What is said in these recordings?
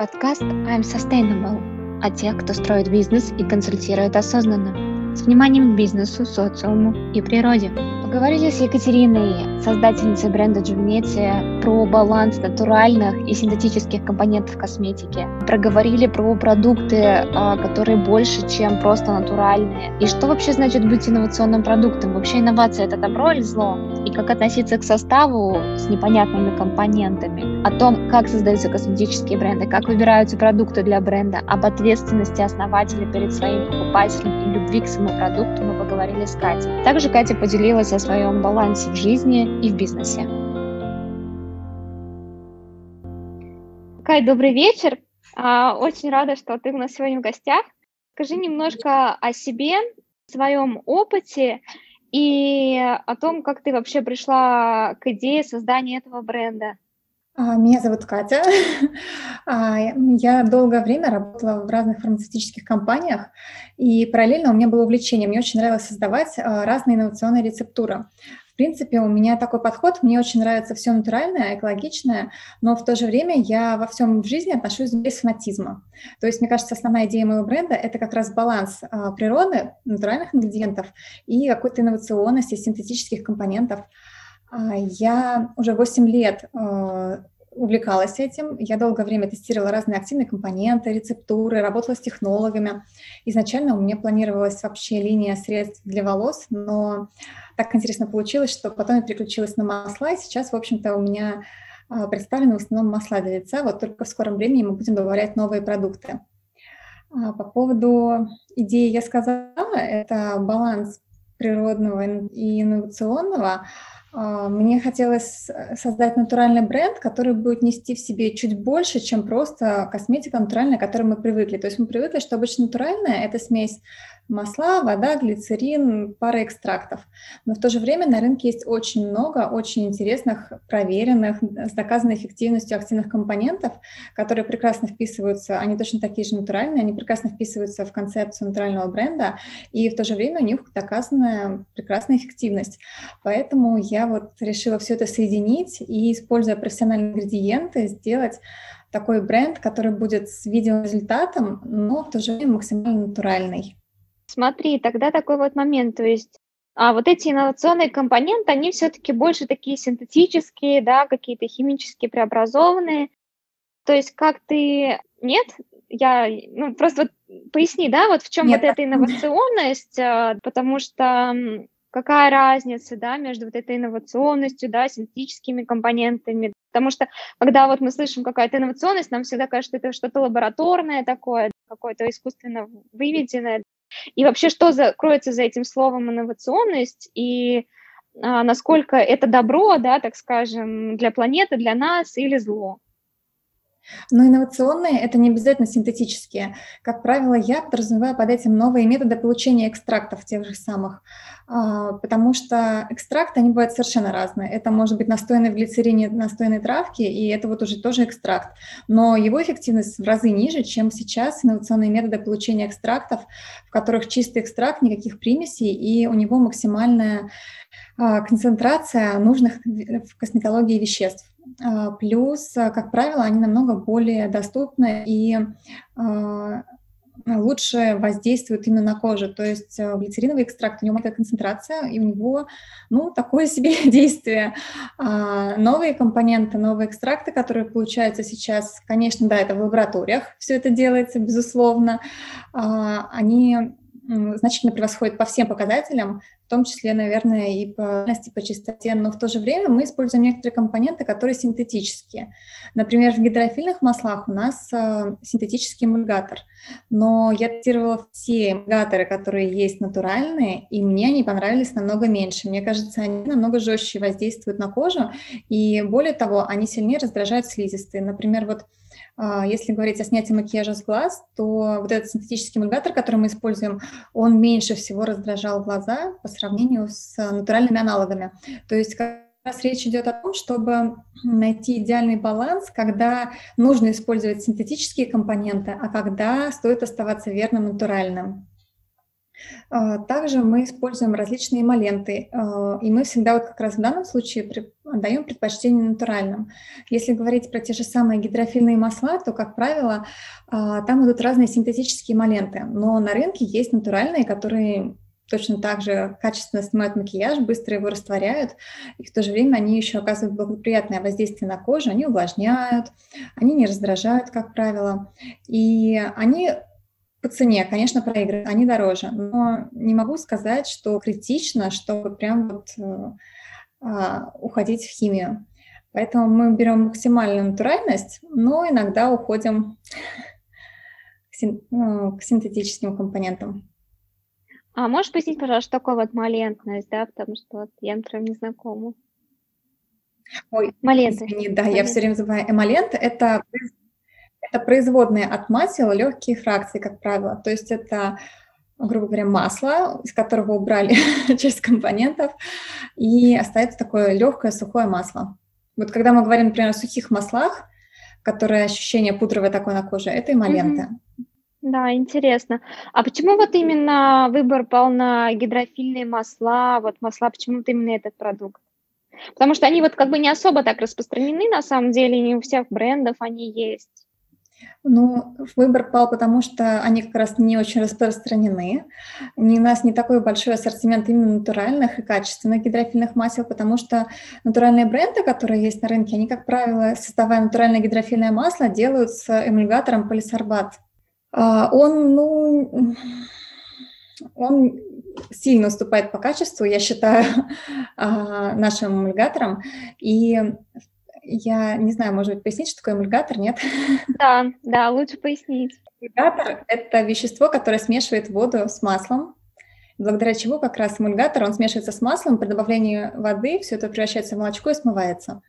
подкаст I'm Sustainable о тех, кто строит бизнес и консультирует осознанно, с вниманием к бизнесу, социуму и природе. Поговорили с Екатериной, создательницей бренда Джувнеция, про баланс натуральных и синтетических компонентов косметики. Проговорили про продукты, а, которые больше, чем просто натуральные. И что вообще значит быть инновационным продуктом? Вообще инновация — это добро или зло? И как относиться к составу с непонятными компонентами? О том, как создаются косметические бренды, как выбираются продукты для бренда, об ответственности основателя перед своим покупателем и любви к своему продукту мы поговорили с Катей. Также Катя поделилась о своем балансе в жизни и в бизнесе. Кай, добрый вечер. А, очень рада, что ты у нас сегодня в гостях. Скажи немножко о себе, своем опыте и о том, как ты вообще пришла к идее создания этого бренда. А, меня зовут Катя. А, я долгое время работала в разных фармацевтических компаниях, и параллельно у меня было увлечение. Мне очень нравилось создавать а, разные инновационные рецептуры. В принципе, у меня такой подход, мне очень нравится все натуральное, экологичное, но в то же время я во всем в жизни отношусь без фанатизма. То есть, мне кажется, основная идея моего бренда – это как раз баланс природы, натуральных ингредиентов и какой-то инновационности, синтетических компонентов. Я уже 8 лет увлекалась этим. Я долгое время тестировала разные активные компоненты, рецептуры, работала с технологами. Изначально у меня планировалась вообще линия средств для волос, но так интересно получилось, что потом я переключилась на масла, и сейчас, в общем-то, у меня а, представлены в основном масла для лица. Вот только в скором времени мы будем добавлять новые продукты. А, по поводу идеи я сказала, это баланс природного и инновационного – а, мне хотелось э, создать натуральный бренд, который будет нести в себе чуть больше, чем просто косметика натуральная, к которой мы привыкли. То есть мы привыкли, что обычно натуральная – это смесь масла, вода, глицерин, пара экстрактов. Но в то же время на рынке есть очень много очень интересных, проверенных, с доказанной эффективностью активных компонентов, которые прекрасно вписываются, они точно такие же натуральные, они прекрасно вписываются в концепцию натурального бренда, и в то же время у них доказанная прекрасная эффективность. Поэтому я вот решила все это соединить и, используя профессиональные ингредиенты, сделать такой бренд, который будет с видеорезультатом, но в то же время максимально натуральный. Смотри, тогда такой вот момент, то есть а вот эти инновационные компоненты, они все-таки больше такие синтетические, да, какие-то химически преобразованные. То есть как ты... Нет? Я... Ну, просто вот поясни, да, вот в чем вот эта инновационность, а, потому что какая разница, да, между вот этой инновационностью, да, синтетическими компонентами, потому что когда вот мы слышим какая-то инновационность, нам всегда кажется, что это что-то лабораторное такое, какое-то искусственно выведенное, и вообще, что за, кроется за этим словом инновационность и а, насколько это добро, да, так скажем, для планеты, для нас или зло? Но инновационные – это не обязательно синтетические. Как правило, я подразумеваю под этим новые методы получения экстрактов тех же самых, а, потому что экстракты, они бывают совершенно разные. Это может быть настойный в глицерине настойной травки, и это вот уже тоже экстракт. Но его эффективность в разы ниже, чем сейчас инновационные методы получения экстрактов, в которых чистый экстракт, никаких примесей, и у него максимальная концентрация нужных в косметологии веществ. А, плюс, а, как правило, они намного более доступны и а, лучше воздействуют именно на кожу. То есть глицериновый экстракт, у него маленькая концентрация, и у него, ну, такое себе действие. Новые компоненты, новые экстракты, которые получаются сейчас, конечно, да, это в лабораториях все это делается, безусловно, они значительно превосходят по всем показателям, в том числе, наверное, и по и по чистоте, но в то же время мы используем некоторые компоненты, которые синтетические. Например, в гидрофильных маслах у нас э, синтетический эмульгатор, но я тестировала все эмульгаторы, которые есть натуральные, и мне они понравились намного меньше. Мне кажется, они намного жестче воздействуют на кожу, и более того, они сильнее раздражают слизистые. Например, вот если говорить о снятии макияжа с глаз, то вот этот синтетический эмульгатор, который мы используем, он меньше всего раздражал глаза по сравнению с натуральными аналогами. То есть раз речь идет о том, чтобы найти идеальный баланс, когда нужно использовать синтетические компоненты, а когда стоит оставаться верным натуральным. А, также мы используем различные эмоленты, а, и мы всегда вот как раз в данном случае отдаем предпочтение натуральным. Если говорить про те же самые гидрофильные масла, то, как правило, а, там идут разные синтетические эмоленты, но на рынке есть натуральные, которые точно так же качественно снимают макияж, быстро его растворяют, и в то же время они еще оказывают благоприятное воздействие на кожу, они увлажняют, они не раздражают, как правило, и они по цене, конечно, проигрывают, они дороже, но не могу сказать, что критично, чтобы прям вот э, а, уходить в химию. Поэтому мы берем максимальную натуральность, но иногда уходим к, син, ну, к синтетическим компонентам. А можешь пояснить, пожалуйста, что такое вот малентность, да, потому что вот я, например, не знакома. Ой, Малента. извини, да, Малента. я все время забываю. Эмалент – это это производные от масел, легкие фракции, как правило. То есть это, грубо говоря, масло, из которого убрали часть компонентов, и остается такое легкое сухое масло. Вот когда мы говорим, например, о сухих маслах, которые ощущение пудровое такое на коже, это эмоленты. Mm-hmm. Да, интересно. А почему вот именно выбор пал на гидрофильные масла, вот масла, почему вот именно этот продукт? Потому что они вот как бы не особо так распространены, на самом деле, не у всех брендов они есть. Ну, выбор пал, потому что они как раз не очень распространены. Не, у нас не такой большой ассортимент именно натуральных и качественных гидрофильных масел, потому что натуральные бренды, которые есть на рынке, они, как правило, создавая натуральное гидрофильное масло, делают с эмульгатором полисорбат. А, он, ну, он сильно уступает по качеству, я считаю, а, нашим эмульгаторам. И я не знаю, может быть, пояснить, что такое эмульгатор, нет? Да, да, лучше пояснить. Эмульгатор – это вещество, которое смешивает воду с маслом, благодаря чему как раз эмульгатор, он смешивается с маслом, при добавлении воды все это превращается в молочко и смывается.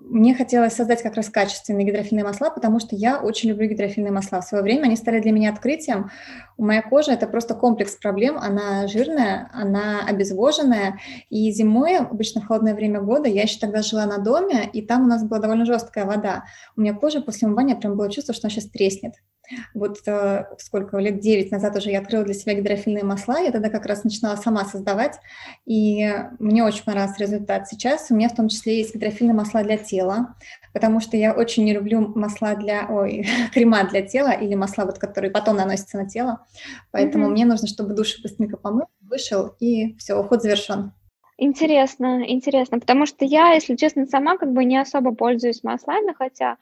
Мне хотелось создать как раз качественные гидрофильные масла, потому что я очень люблю гидрофильные масла. В свое время они стали для меня открытием. У моей кожи это просто комплекс проблем. Она жирная, она обезвоженная. И зимой, обычно в холодное время года, я еще тогда жила на доме, и там у нас была довольно жесткая вода. У меня кожа после умывания прям было чувство, что она сейчас треснет. Вот э, сколько, лет 9 назад уже я открыла для себя гидрофильные масла, я тогда как раз начинала сама создавать, и мне очень понравился результат. Сейчас у меня в том числе есть гидрофильные масла для тела, потому что я очень не люблю масла для, ой, крема для тела или масла, вот, которые потом наносятся на тело, поэтому mm-hmm. мне нужно, чтобы душ быстренько помыл, вышел, и все, уход завершен. Интересно, интересно, потому что я, если честно, сама как бы не особо пользуюсь маслами, хотя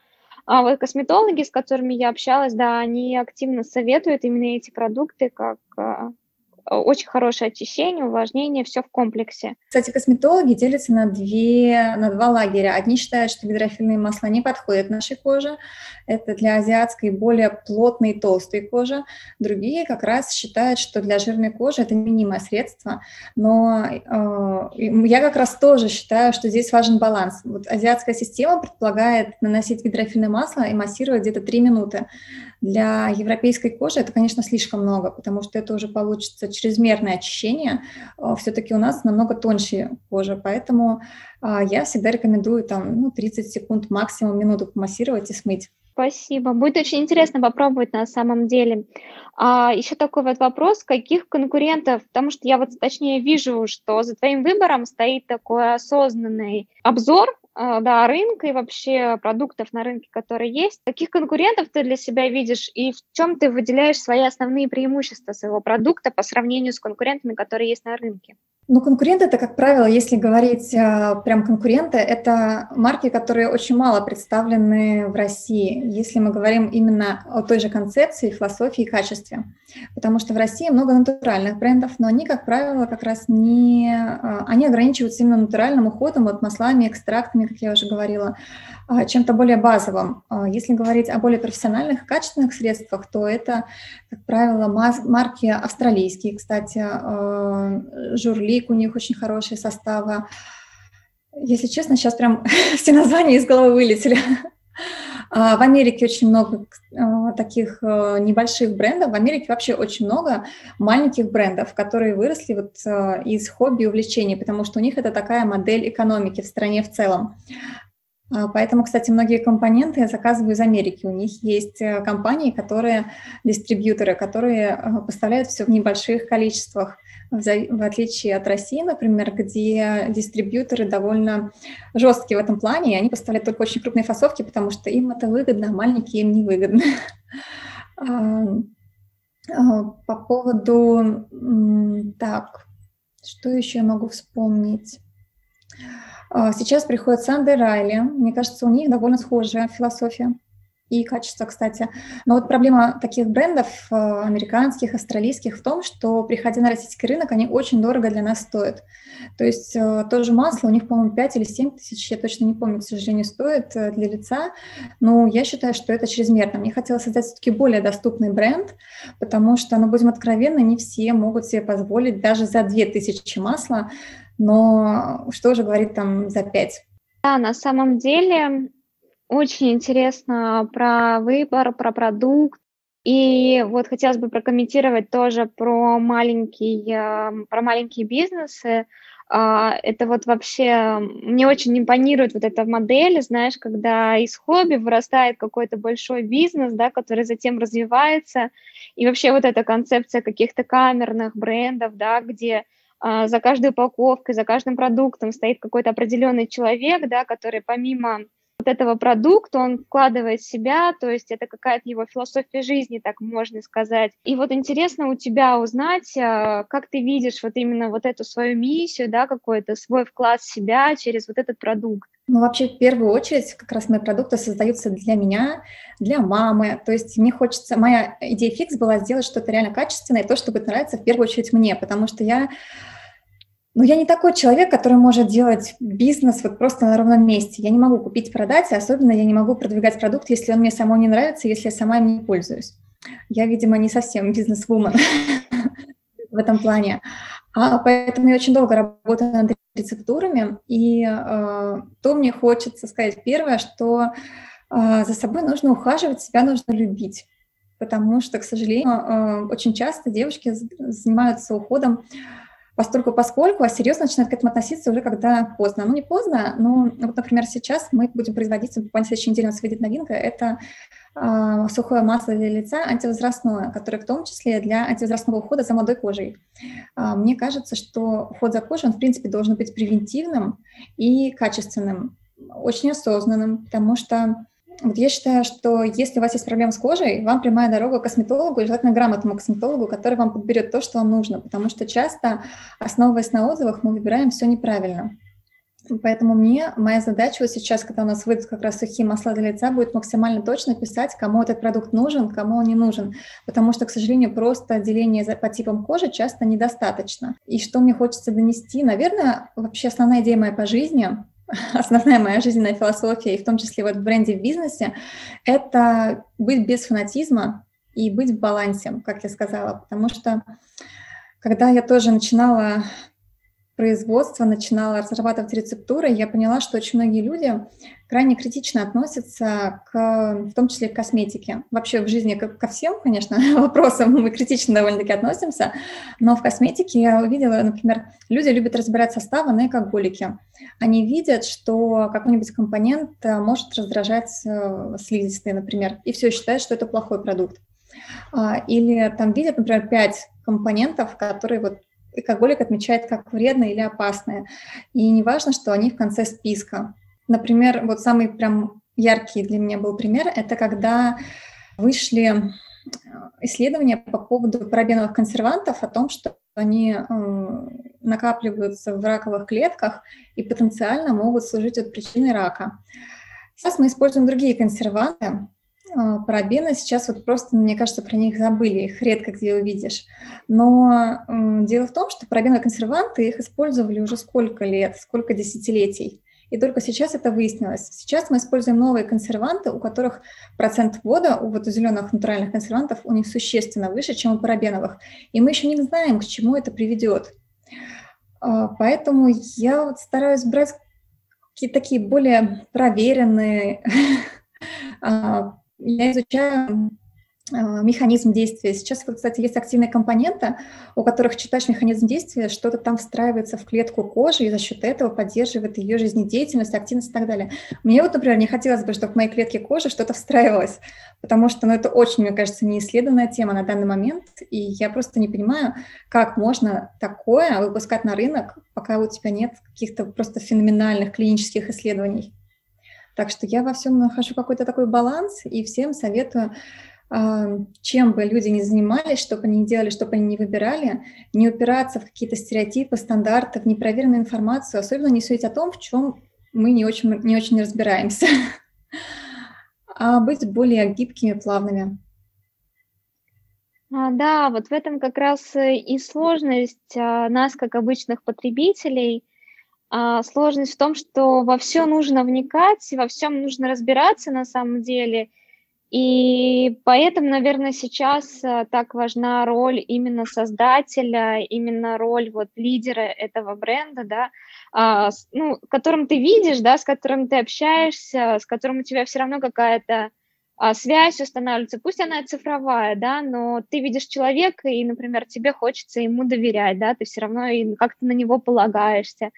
а вот косметологи, с которыми я общалась, да, они активно советуют именно эти продукты как а, очень хорошее очищение, увлажнение, все в комплексе. Кстати, косметологи делятся на, две, на два лагеря. Одни считают, что гидрофильные масла не подходят нашей коже, это для азиатской более плотной и толстой кожи. Другие как раз считают, что для жирной кожи это минимое средство, но э, я как раз тоже считаю, что здесь важен баланс. Вот азиатская система предполагает наносить гидрофильное масло и массировать где-то 3 минуты. Для европейской кожи это, конечно, слишком много, потому что это уже получится чрезмерное очищение. А, Все-таки у нас намного тоньше кожа, поэтому а, я всегда рекомендую там ну, 30 секунд, максимум минуту помассировать и смыть. Спасибо. Будет очень интересно попробовать на самом деле. А еще такой вот вопрос, каких конкурентов, потому что я вот точнее вижу, что за твоим выбором стоит такой осознанный обзор да, рынка и вообще продуктов на рынке, которые есть. Каких конкурентов ты для себя видишь и в чем ты выделяешь свои основные преимущества своего продукта по сравнению с конкурентами, которые есть на рынке? Ну, конкуренты это, как правило, если говорить а, прям конкуренты, это марки, которые очень мало представлены в России, если мы говорим именно о той же концепции, философии и качестве. Потому что в России много натуральных брендов, но они, как правило, как раз не... А, они ограничиваются именно натуральным уходом, вот маслами, экстрактами, как я уже говорила, а, чем-то более базовым. Если говорить о более профессиональных, качественных средствах, то это, как правило, марки австралийские, кстати, Журли, Лик, у них очень хорошие составы. Если честно, сейчас прям все названия из головы вылетели. А, в Америке очень много а, таких а, небольших брендов. В Америке вообще очень много маленьких брендов, которые выросли вот из хобби и увлечений, потому что у них это такая модель экономики в стране в целом. А, поэтому, кстати, многие компоненты я заказываю из Америки. У них есть э, компании, которые, дистрибьюторы, которые э, поставляют все в небольших количествах, в отличие от России, например, где дистрибьюторы довольно жесткие в этом плане, и они поставляют только очень крупные фасовки, потому что им это выгодно, а маленькие им невыгодно. А, по поводу... Так, что еще я могу вспомнить? А, сейчас приходит Санды Райли. Мне кажется, у них довольно схожая философия и качество, кстати. Но вот проблема таких брендов э, американских, австралийских в том, что, приходя на российский рынок, они очень дорого для нас стоят. То есть э, то же масло у них, по-моему, 5 или 7 тысяч, я точно не помню, к сожалению, стоит э, для лица, но я считаю, что это чрезмерно. Мне хотелось создать все-таки более доступный бренд, потому что, ну, будем откровенны, не все могут себе позволить даже за 2000 масла, но что же говорить там за 5? Да, на самом деле очень интересно про выбор, про продукт. И вот хотелось бы прокомментировать тоже про маленькие, про маленькие бизнесы. А, это вот вообще, мне очень импонирует вот эта модель, знаешь, когда из хобби вырастает какой-то большой бизнес, да, который затем развивается, и вообще вот эта концепция каких-то камерных брендов, да, где за каждой упаковкой, за каждым продуктом стоит какой-то определенный человек, да, который помимо вот этого продукта, он вкладывает себя, то есть это какая-то его философия жизни, так можно сказать. И вот интересно у тебя узнать, а, как ты видишь вот именно вот эту свою миссию, да, какой-то свой вклад в себя через вот этот продукт. Ну, вообще, в первую очередь, как раз мои продукты создаются для меня, для мамы. То есть мне хочется... Моя идея фикс была сделать что-то реально качественное, то, что будет нравиться в первую очередь мне, потому что я ну, я не такой человек, который может делать бизнес вот просто на ровном месте. Я не могу купить, продать, и особенно я не могу продвигать продукт, если он мне самому не нравится, если я сама им не пользуюсь. Я, видимо, не совсем бизнес-вумен в этом плане. А поэтому я очень долго работаю над рецептурами, и э, то мне хочется сказать первое, что э, за собой нужно ухаживать, себя нужно любить потому что, к сожалению, э, очень часто девушки занимаются уходом постольку поскольку, а серьезно начинают к этому относиться уже когда поздно. Ну, не поздно, но вот, например, сейчас мы будем производить, буквально следующей неделе у нас выйдет новинка, это э, сухое масло для лица антивозрастное, которое в том числе для антивозрастного ухода за молодой кожей. Э, мне кажется, что уход за кожей, он, в принципе, должен быть превентивным и качественным, очень осознанным, потому что вот я считаю, что если у вас есть проблемы с кожей, вам прямая дорога к косметологу, и желательно грамотному косметологу, который вам подберет то, что вам нужно, потому что часто, основываясь на отзывах, мы выбираем все неправильно. Поэтому мне, моя задача вот сейчас, когда у нас выйдут как раз сухие масла для лица, будет максимально точно писать, кому этот продукт нужен, кому он не нужен. Потому что, к сожалению, просто деление по типам кожи часто недостаточно. И что мне хочется донести? Наверное, вообще основная идея моя по жизни основная моя жизненная философия, и в том числе вот в бренде в бизнесе, это быть без фанатизма и быть в балансе, как я сказала, потому что когда я тоже начинала производство, начинала разрабатывать рецептуры, я поняла, что очень многие люди крайне критично относятся к, в том числе к косметике. Вообще в жизни ко, ко всем, конечно, вопросам мы критично довольно-таки относимся, но в косметике я увидела, например, люди любят разбирать составы на экоголике. Они видят, что какой-нибудь компонент э, может раздражать э, слизистые, например, и все считают, что это плохой продукт. А, или там видят, например, пять компонентов, которые вот алкоголик отмечает как вредные или опасные. И не важно, что они в конце списка. Например, вот самый прям яркий для меня был пример, это когда вышли э, исследования по поводу парабеновых консервантов о том, что они э, накапливаются в раковых клетках и потенциально могут служить от причины рака. Сейчас мы используем другие консерванты, а, парабены сейчас вот просто, мне кажется, про них забыли, их редко где увидишь. Но дело в том, что парабеновые консерванты, их использовали уже сколько лет, сколько десятилетий. И только сейчас это выяснилось. Сейчас мы используем новые консерванты, у которых процент вода, у вот у зеленых натуральных консервантов, у них существенно выше, чем у парабеновых. И мы еще не знаем, к чему это приведет. А, поэтому я вот стараюсь брать какие-то такие более проверенные а, я изучаю а, механизм действия. Сейчас, кстати, есть активные компоненты, у которых читаешь механизм действия, что-то там встраивается в клетку кожи и за счет этого поддерживает ее жизнедеятельность, активность и так далее. Мне вот, например, не хотелось бы, чтобы в моей клетке кожи что-то встраивалось, потому что ну, это очень, мне кажется, неисследованная тема на данный момент, и я просто не понимаю, как можно такое выпускать на рынок, пока у тебя нет каких-то просто феноменальных клинических исследований. Так что я во всем нахожу какой-то такой баланс, и всем советую чем бы люди ни занимались, что бы они ни делали, что бы они ни выбирали, не упираться в какие-то стереотипы, стандарты, в непроверенную информацию, особенно не судить о том, в чем мы не очень, не очень разбираемся, а быть более гибкими, плавными. А, да, вот в этом как раз и сложность а, нас, как обычных потребителей. А, сложность в том, что во все нужно вникать, во всем нужно разбираться на самом деле – и поэтому, наверное, сейчас э, так важна роль именно создателя, именно роль вот лидера этого бренда, да, а, ну, которым ты видишь, да, с которым ты общаешься, с которым у тебя все равно какая-то а, связь устанавливается, пусть она цифровая, да, но ты видишь человека, и, например, тебе хочется ему доверять, да, ты все равно как-то на него полагаешься.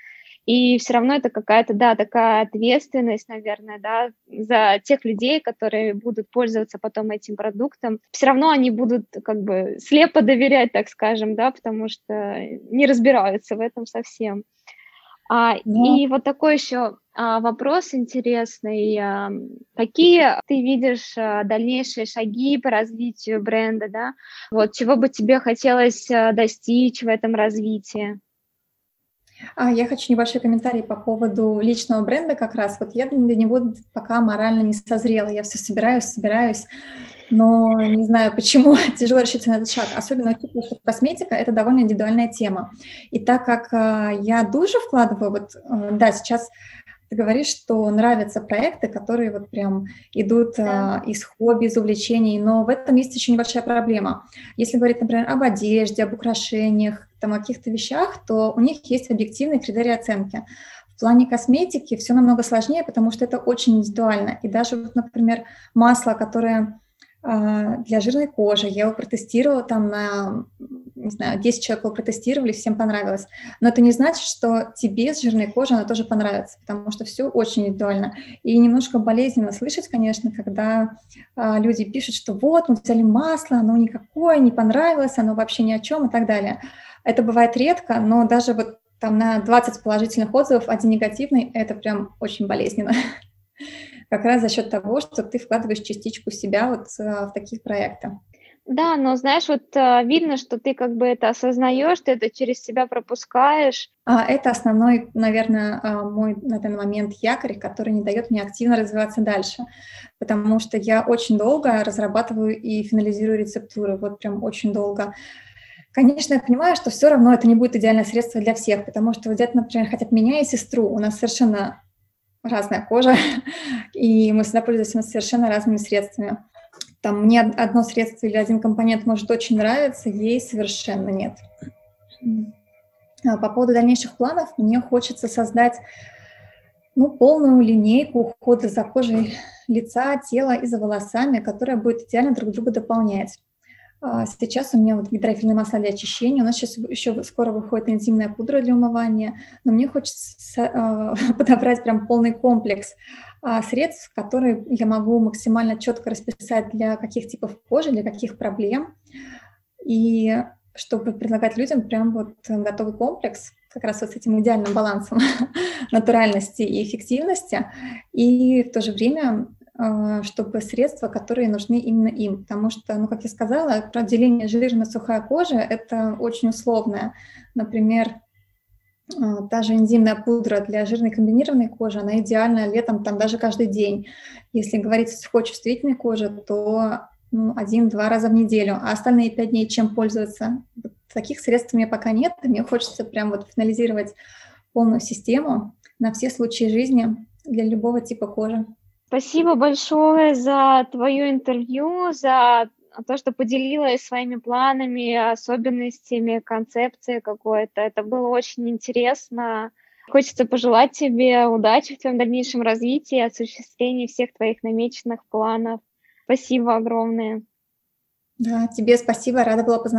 И все равно это какая-то, да, такая ответственность, наверное, да, за тех людей, которые будут пользоваться потом этим продуктом. Все равно они будут как бы слепо доверять, так скажем, да, потому что не разбираются в этом совсем. А, Но... И вот такой еще а, вопрос интересный. А, какие ты видишь а, дальнейшие шаги по развитию бренда, да? Вот чего бы тебе хотелось а, достичь в этом развитии? А, я хочу небольшой комментарий по поводу личного бренда как раз. Вот я для него пока морально не созрела. Я все собираюсь, собираюсь, но не знаю, почему тяжело решиться на этот шаг. Особенно учитывая, что косметика – это довольно индивидуальная тема. И так как а, я душу вкладываю, вот, э, да, сейчас ты говоришь, что нравятся проекты, которые вот прям идут да. а, из хобби, из увлечений, но в этом есть еще небольшая проблема. Если говорить, например, об одежде, об украшениях, там, о каких-то вещах, то у них есть объективные критерии оценки. В плане косметики все намного сложнее, потому что это очень индивидуально. И даже, например, масло, которое для жирной кожи. Я его протестировала там на, не знаю, 10 человек его протестировали, всем понравилось. Но это не значит, что тебе с жирной кожей она тоже понравится, потому что все очень индивидуально. И немножко болезненно слышать, конечно, когда а, люди пишут, что вот, мы взяли масло, оно никакое, не понравилось, оно вообще ни о чем и так далее. Это бывает редко, но даже вот там на 20 положительных отзывов один негативный, это прям очень болезненно. как раз за счет того, что ты вкладываешь частичку себя вот э, в таких проектах. Да, но знаешь, вот э, видно, что ты как бы это осознаешь, ты это через себя пропускаешь. А, это основной, наверное, мой на данный момент якорь, который не дает мне активно развиваться дальше, потому что я очень долго разрабатываю и финализирую рецептуры, вот прям очень долго. Конечно, я понимаю, что все равно это не будет идеальное средство для всех, потому что взять, например, хотя бы меня и сестру, у нас совершенно разная кожа, и мы всегда пользуемся совершенно разными средствами. Там мне одно средство или один компонент может очень нравиться, ей совершенно нет. А по поводу дальнейших планов, мне хочется создать ну, полную линейку ухода за кожей лица, тела и за волосами, которая будет идеально друг друга дополнять. А, сейчас у меня вот гидрофильное масло для очищения. У нас сейчас еще скоро выходит энзимная пудра для умывания. Но мне хочется а, подобрать прям полный комплекс а, средств, которые я могу максимально четко расписать для каких типов кожи, для каких проблем. И чтобы предлагать людям прям вот готовый комплекс, как раз вот с этим идеальным балансом натуральности и эффективности, и в то же время чтобы средства, которые нужны именно им. Потому что, ну, как я сказала, разделение жирно-сухая кожа – это очень условное. Например, а, та же энзимная пудра для жирной комбинированной кожи, она идеальна летом, там даже каждый день. Если говорить о сухочувствительной коже, то ну, один-два раза в неделю, а остальные пять дней чем пользоваться? Таких средств у меня пока нет, мне хочется прям вот финализировать полную систему на все случаи жизни для любого типа кожи. Спасибо большое за твое интервью, за то, что поделилась своими планами, особенностями, концепцией какой-то. Это было очень интересно. Хочется пожелать тебе удачи в твоем дальнейшем развитии, осуществлении всех твоих намеченных планов. Спасибо огромное. Да, тебе спасибо, рада была познакомиться.